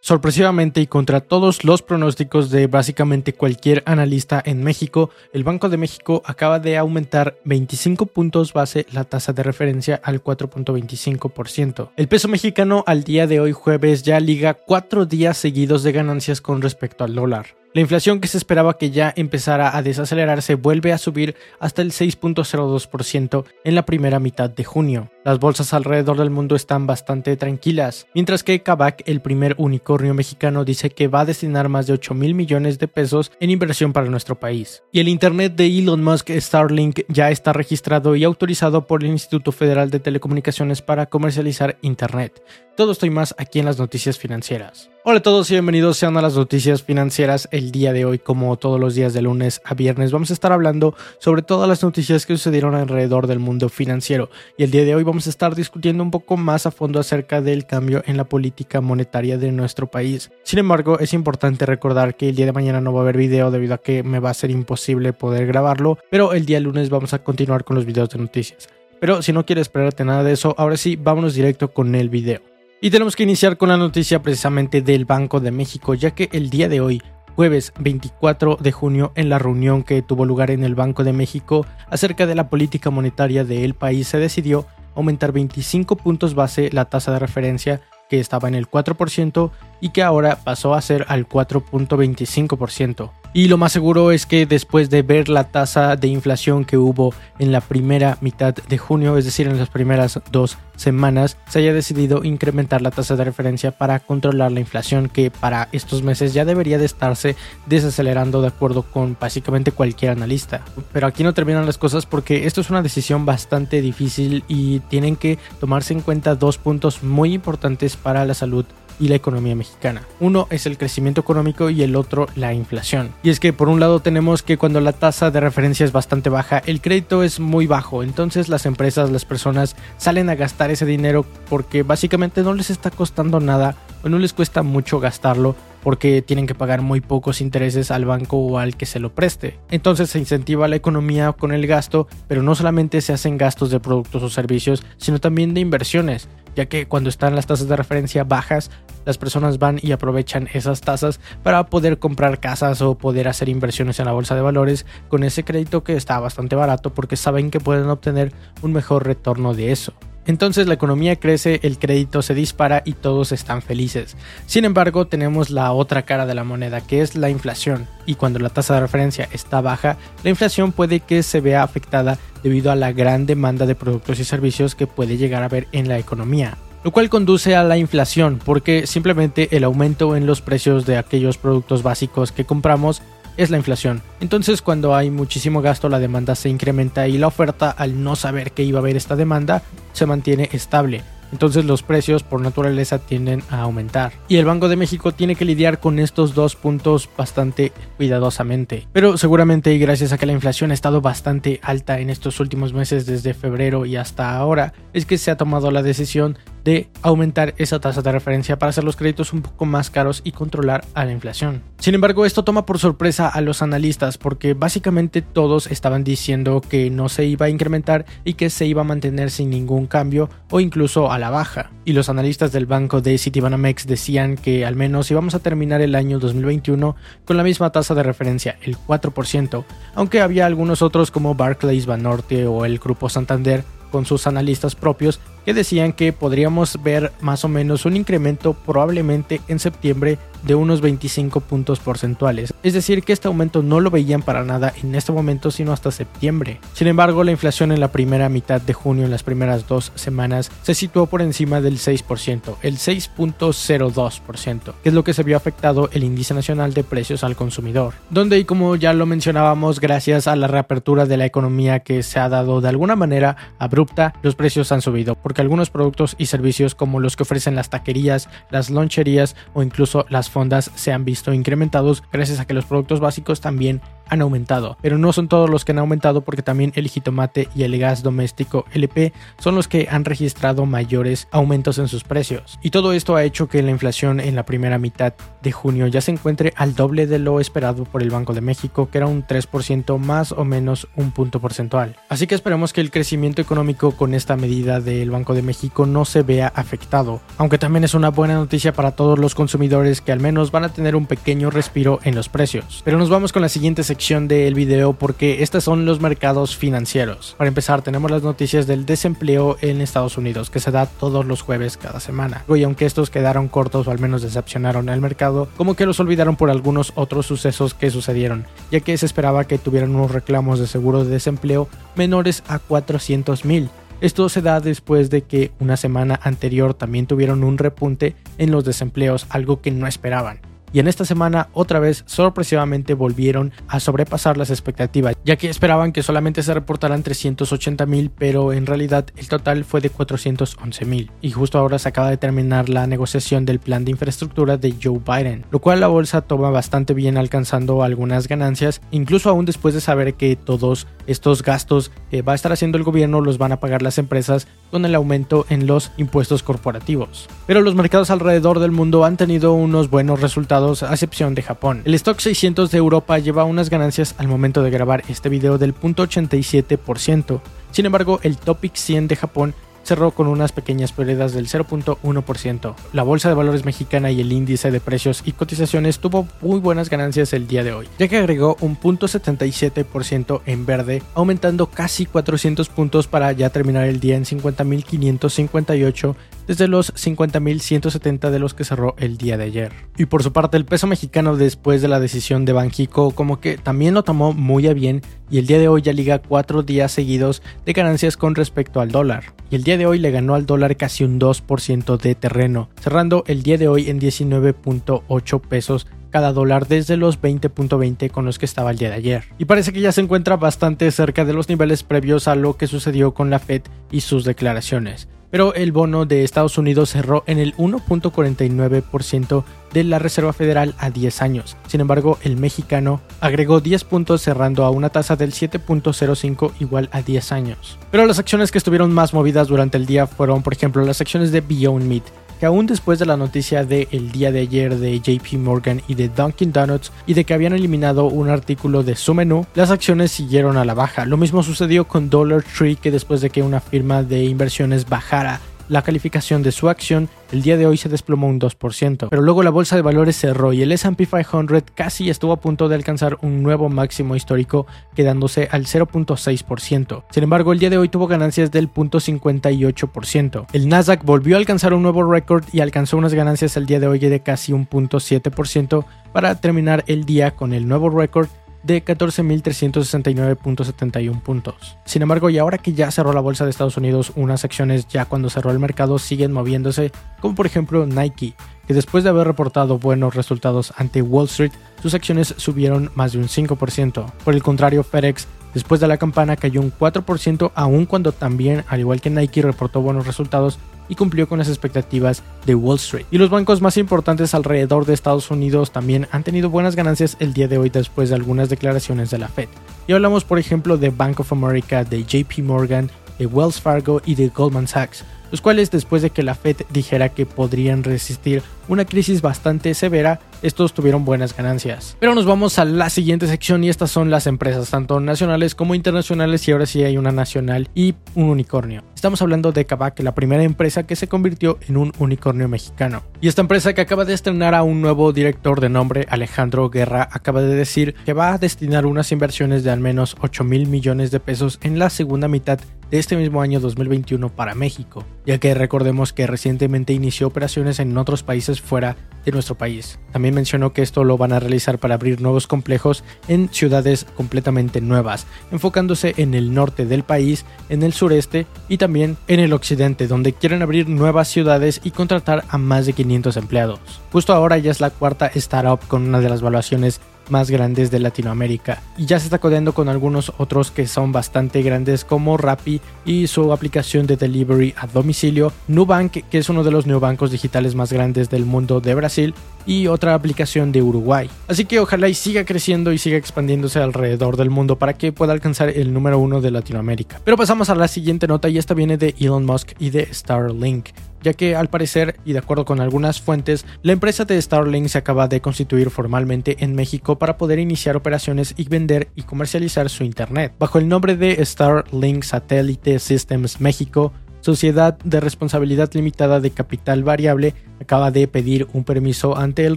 Sorpresivamente y contra todos los pronósticos de básicamente cualquier analista en México, el Banco de México acaba de aumentar 25 puntos base la tasa de referencia al 4.25%. El peso mexicano al día de hoy jueves ya liga cuatro días seguidos de ganancias con respecto al dólar. La inflación que se esperaba que ya empezara a desacelerarse vuelve a subir hasta el 6.02% en la primera mitad de junio. Las bolsas alrededor del mundo están bastante tranquilas, mientras que Kavak, el primer unicornio mexicano, dice que va a destinar más de 8 mil millones de pesos en inversión para nuestro país. Y el Internet de Elon Musk Starlink ya está registrado y autorizado por el Instituto Federal de Telecomunicaciones para comercializar Internet. Todo esto y más aquí en las noticias financieras. Hola a todos y bienvenidos sean a las noticias financieras. El día de hoy, como todos los días de lunes a viernes, vamos a estar hablando sobre todas las noticias que sucedieron alrededor del mundo financiero. Y el día de hoy vamos a estar discutiendo un poco más a fondo acerca del cambio en la política monetaria de nuestro país. Sin embargo, es importante recordar que el día de mañana no va a haber video debido a que me va a ser imposible poder grabarlo, pero el día lunes vamos a continuar con los videos de noticias. Pero si no quieres esperarte nada de eso, ahora sí, vámonos directo con el video. Y tenemos que iniciar con la noticia precisamente del Banco de México, ya que el día de hoy, jueves 24 de junio, en la reunión que tuvo lugar en el Banco de México acerca de la política monetaria del país, se decidió aumentar 25 puntos base la tasa de referencia que estaba en el 4% y que ahora pasó a ser al 4.25%. Y lo más seguro es que después de ver la tasa de inflación que hubo en la primera mitad de junio, es decir, en las primeras dos semanas, se haya decidido incrementar la tasa de referencia para controlar la inflación que para estos meses ya debería de estarse desacelerando de acuerdo con básicamente cualquier analista. Pero aquí no terminan las cosas porque esto es una decisión bastante difícil y tienen que tomarse en cuenta dos puntos muy importantes para la salud y la economía mexicana. Uno es el crecimiento económico y el otro la inflación. Y es que por un lado tenemos que cuando la tasa de referencia es bastante baja, el crédito es muy bajo, entonces las empresas, las personas salen a gastar ese dinero porque básicamente no les está costando nada o no les cuesta mucho gastarlo porque tienen que pagar muy pocos intereses al banco o al que se lo preste. Entonces se incentiva la economía con el gasto, pero no solamente se hacen gastos de productos o servicios, sino también de inversiones, ya que cuando están las tasas de referencia bajas, las personas van y aprovechan esas tasas para poder comprar casas o poder hacer inversiones en la bolsa de valores con ese crédito que está bastante barato porque saben que pueden obtener un mejor retorno de eso. Entonces la economía crece, el crédito se dispara y todos están felices. Sin embargo, tenemos la otra cara de la moneda, que es la inflación. Y cuando la tasa de referencia está baja, la inflación puede que se vea afectada debido a la gran demanda de productos y servicios que puede llegar a haber en la economía lo cual conduce a la inflación porque simplemente el aumento en los precios de aquellos productos básicos que compramos es la inflación. Entonces cuando hay muchísimo gasto la demanda se incrementa y la oferta al no saber que iba a haber esta demanda se mantiene estable. Entonces los precios por naturaleza tienden a aumentar. Y el Banco de México tiene que lidiar con estos dos puntos bastante cuidadosamente. Pero seguramente y gracias a que la inflación ha estado bastante alta en estos últimos meses desde febrero y hasta ahora, es que se ha tomado la decisión de aumentar esa tasa de referencia para hacer los créditos un poco más caros y controlar a la inflación. Sin embargo, esto toma por sorpresa a los analistas porque básicamente todos estaban diciendo que no se iba a incrementar y que se iba a mantener sin ningún cambio o incluso a la baja. Y los analistas del banco de Citibanamex decían que al menos íbamos a terminar el año 2021 con la misma tasa de referencia, el 4%, aunque había algunos otros como Barclays, Banorte o el Grupo Santander con sus analistas propios que decían que podríamos ver más o menos un incremento probablemente en septiembre de unos 25 puntos porcentuales, es decir que este aumento no lo veían para nada en este momento sino hasta septiembre. Sin embargo, la inflación en la primera mitad de junio, en las primeras dos semanas, se situó por encima del 6%, el 6.02%, que es lo que se vio afectado el índice nacional de precios al consumidor, donde y como ya lo mencionábamos, gracias a la reapertura de la economía que se ha dado de alguna manera abrupta, los precios han subido, porque algunos productos y servicios como los que ofrecen las taquerías, las loncherías o incluso las fondas se han visto incrementados gracias a que los productos básicos también han aumentado, pero no son todos los que han aumentado porque también el jitomate y el gas doméstico LP son los que han registrado mayores aumentos en sus precios. Y todo esto ha hecho que la inflación en la primera mitad de junio ya se encuentre al doble de lo esperado por el Banco de México, que era un 3% más o menos un punto porcentual. Así que esperemos que el crecimiento económico con esta medida del Banco de México no se vea afectado, aunque también es una buena noticia para todos los consumidores que al menos van a tener un pequeño respiro en los precios. Pero nos vamos con la siguiente sección del video porque estos son los mercados financieros. Para empezar, tenemos las noticias del desempleo en Estados Unidos, que se da todos los jueves cada semana. Y aunque estos quedaron cortos o al menos decepcionaron al mercado, como que los olvidaron por algunos otros sucesos que sucedieron, ya que se esperaba que tuvieran unos reclamos de seguro de desempleo menores a 400 mil. Esto se da después de que una semana anterior también tuvieron un repunte en los desempleos, algo que no esperaban y en esta semana otra vez sorpresivamente volvieron a sobrepasar las expectativas, ya que esperaban que solamente se reportaran 380 mil, pero en realidad el total fue de 411 mil. Y justo ahora se acaba de terminar la negociación del plan de infraestructura de Joe Biden, lo cual la bolsa toma bastante bien alcanzando algunas ganancias, incluso aún después de saber que todos estos gastos que va a estar haciendo el gobierno los van a pagar las empresas con el aumento en los impuestos corporativos. Pero los mercados alrededor del mundo han tenido unos buenos resultados a excepción de Japón. El stock 600 de Europa lleva unas ganancias al momento de grabar este video del 0.87%. Sin embargo, el Topic 100 de Japón cerró con unas pequeñas pérdidas del 0.1%. La bolsa de valores mexicana y el índice de precios y cotizaciones tuvo muy buenas ganancias el día de hoy, ya que agregó un 0.77% en verde, aumentando casi 400 puntos para ya terminar el día en 50.558 desde los 50.170 de los que cerró el día de ayer. Y por su parte el peso mexicano después de la decisión de Banjico como que también lo tomó muy a bien y el día de hoy ya liga cuatro días seguidos de ganancias con respecto al dólar. Y el día hoy le ganó al dólar casi un 2% de terreno, cerrando el día de hoy en 19.8 pesos cada dólar desde los 20.20 con los que estaba el día de ayer. Y parece que ya se encuentra bastante cerca de los niveles previos a lo que sucedió con la Fed y sus declaraciones pero el bono de Estados Unidos cerró en el 1.49% de la Reserva Federal a 10 años. Sin embargo, el mexicano agregó 10 puntos cerrando a una tasa del 7.05 igual a 10 años. Pero las acciones que estuvieron más movidas durante el día fueron, por ejemplo, las acciones de Beyond Meat, que aún después de la noticia del día de ayer de JP Morgan y de Dunkin' Donuts y de que habían eliminado un artículo de su menú, las acciones siguieron a la baja. Lo mismo sucedió con Dollar Tree que después de que una firma de inversiones bajara la calificación de su acción el día de hoy se desplomó un 2%, pero luego la bolsa de valores cerró y el SP 500 casi estuvo a punto de alcanzar un nuevo máximo histórico quedándose al 0.6%. Sin embargo, el día de hoy tuvo ganancias del 0.58%. El Nasdaq volvió a alcanzar un nuevo récord y alcanzó unas ganancias el día de hoy de casi un 0.7% para terminar el día con el nuevo récord de 14.369.71 puntos. Sin embargo, y ahora que ya cerró la bolsa de Estados Unidos, unas acciones ya cuando cerró el mercado siguen moviéndose, como por ejemplo Nike, que después de haber reportado buenos resultados ante Wall Street, sus acciones subieron más de un 5%. Por el contrario, FedEx Después de la campana cayó un 4% aun cuando también, al igual que Nike, reportó buenos resultados y cumplió con las expectativas de Wall Street. Y los bancos más importantes alrededor de Estados Unidos también han tenido buenas ganancias el día de hoy después de algunas declaraciones de la Fed. Y hablamos por ejemplo de Bank of America, de JP Morgan, de Wells Fargo y de Goldman Sachs los cuales después de que la Fed dijera que podrían resistir una crisis bastante severa, estos tuvieron buenas ganancias. Pero nos vamos a la siguiente sección y estas son las empresas, tanto nacionales como internacionales, y ahora sí hay una nacional y un unicornio. Estamos hablando de Kavak, la primera empresa que se convirtió en un unicornio mexicano. Y esta empresa que acaba de estrenar a un nuevo director de nombre Alejandro Guerra acaba de decir que va a destinar unas inversiones de al menos 8 mil millones de pesos en la segunda mitad de este mismo año 2021 para México, ya que recordemos que recientemente inició operaciones en otros países fuera de nuestro país. También mencionó que esto lo van a realizar para abrir nuevos complejos en ciudades completamente nuevas, enfocándose en el norte del país, en el sureste y también en el occidente, donde quieren abrir nuevas ciudades y contratar a más de 500 empleados. Justo ahora ya es la cuarta startup con una de las valuaciones más grandes de Latinoamérica y ya se está codeando con algunos otros que son bastante grandes como Rappi y su aplicación de delivery a domicilio, Nubank que es uno de los neobancos digitales más grandes del mundo de Brasil y otra aplicación de Uruguay. Así que ojalá y siga creciendo y siga expandiéndose alrededor del mundo para que pueda alcanzar el número uno de Latinoamérica. Pero pasamos a la siguiente nota y esta viene de Elon Musk y de Starlink ya que al parecer, y de acuerdo con algunas fuentes, la empresa de Starlink se acaba de constituir formalmente en México para poder iniciar operaciones y vender y comercializar su Internet. Bajo el nombre de Starlink Satellite Systems México, Sociedad de Responsabilidad Limitada de Capital Variable acaba de pedir un permiso ante el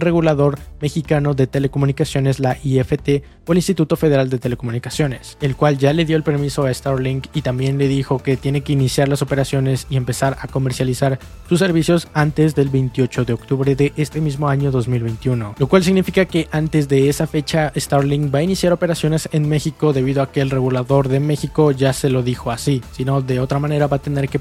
regulador mexicano de telecomunicaciones, la IFT, o el Instituto Federal de Telecomunicaciones, el cual ya le dio el permiso a Starlink y también le dijo que tiene que iniciar las operaciones y empezar a comercializar sus servicios antes del 28 de octubre de este mismo año 2021, lo cual significa que antes de esa fecha Starlink va a iniciar operaciones en México debido a que el regulador de México ya se lo dijo así, si no de otra manera va a tener que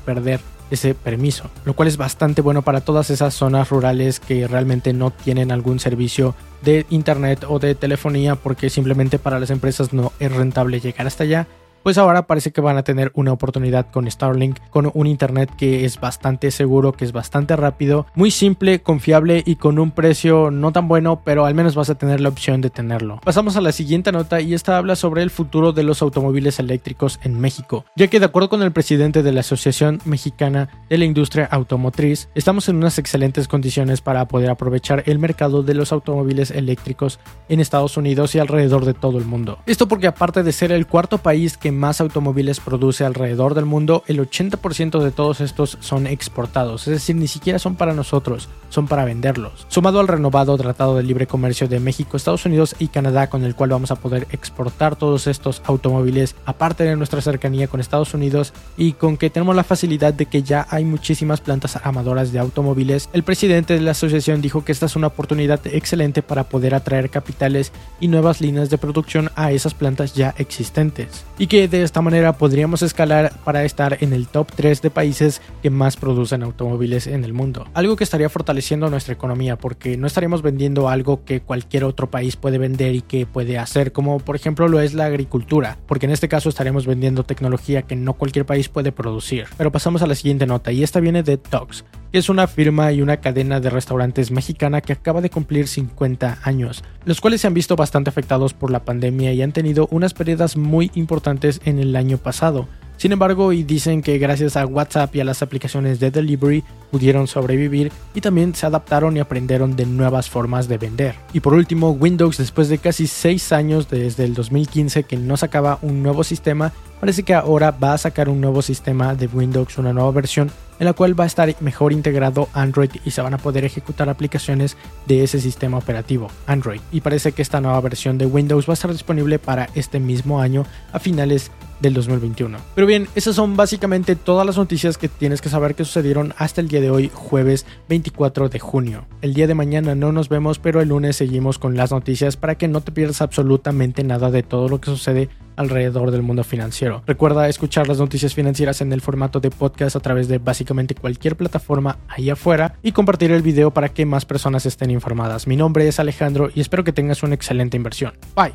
ese permiso, lo cual es bastante bueno para todas esas zonas rurales que realmente no tienen algún servicio de internet o de telefonía porque simplemente para las empresas no es rentable llegar hasta allá pues ahora parece que van a tener una oportunidad con Starlink, con un internet que es bastante seguro, que es bastante rápido, muy simple, confiable y con un precio no tan bueno, pero al menos vas a tener la opción de tenerlo. Pasamos a la siguiente nota y esta habla sobre el futuro de los automóviles eléctricos en México, ya que de acuerdo con el presidente de la Asociación Mexicana de la Industria Automotriz, estamos en unas excelentes condiciones para poder aprovechar el mercado de los automóviles eléctricos en Estados Unidos y alrededor de todo el mundo. Esto porque aparte de ser el cuarto país que más automóviles produce alrededor del mundo, el 80% de todos estos son exportados, es decir, ni siquiera son para nosotros, son para venderlos. Sumado al renovado Tratado de Libre Comercio de México, Estados Unidos y Canadá, con el cual vamos a poder exportar todos estos automóviles, aparte de nuestra cercanía con Estados Unidos y con que tenemos la facilidad de que ya hay muchísimas plantas armadoras de automóviles, el presidente de la asociación dijo que esta es una oportunidad excelente para poder atraer capitales y nuevas líneas de producción a esas plantas ya existentes. Y que de esta manera podríamos escalar para estar en el top 3 de países que más producen automóviles en el mundo. Algo que estaría fortaleciendo nuestra economía porque no estaríamos vendiendo algo que cualquier otro país puede vender y que puede hacer, como por ejemplo lo es la agricultura, porque en este caso estaremos vendiendo tecnología que no cualquier país puede producir. Pero pasamos a la siguiente nota y esta viene de Tox que es una firma y una cadena de restaurantes mexicana que acaba de cumplir 50 años, los cuales se han visto bastante afectados por la pandemia y han tenido unas pérdidas muy importantes en el año pasado. Sin embargo, y dicen que gracias a WhatsApp y a las aplicaciones de delivery pudieron sobrevivir y también se adaptaron y aprendieron de nuevas formas de vender. Y por último, Windows después de casi 6 años desde el 2015 que no sacaba un nuevo sistema, parece que ahora va a sacar un nuevo sistema de Windows, una nueva versión en la cual va a estar mejor integrado Android y se van a poder ejecutar aplicaciones de ese sistema operativo, Android. Y parece que esta nueva versión de Windows va a estar disponible para este mismo año a finales del 2021. Pero bien, esas son básicamente todas las noticias que tienes que saber que sucedieron hasta el día de hoy, jueves 24 de junio. El día de mañana no nos vemos, pero el lunes seguimos con las noticias para que no te pierdas absolutamente nada de todo lo que sucede alrededor del mundo financiero. Recuerda escuchar las noticias financieras en el formato de podcast a través de básicamente cualquier plataforma ahí afuera y compartir el video para que más personas estén informadas. Mi nombre es Alejandro y espero que tengas una excelente inversión. Bye.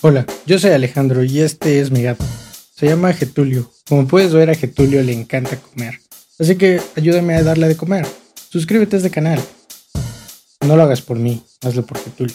Hola, yo soy Alejandro y este es mi gato. Se llama Getulio. Como puedes ver a Getulio le encanta comer. Así que ayúdame a darle de comer. Suscríbete a este canal. No lo hagas por mí, hazlo por Getulio.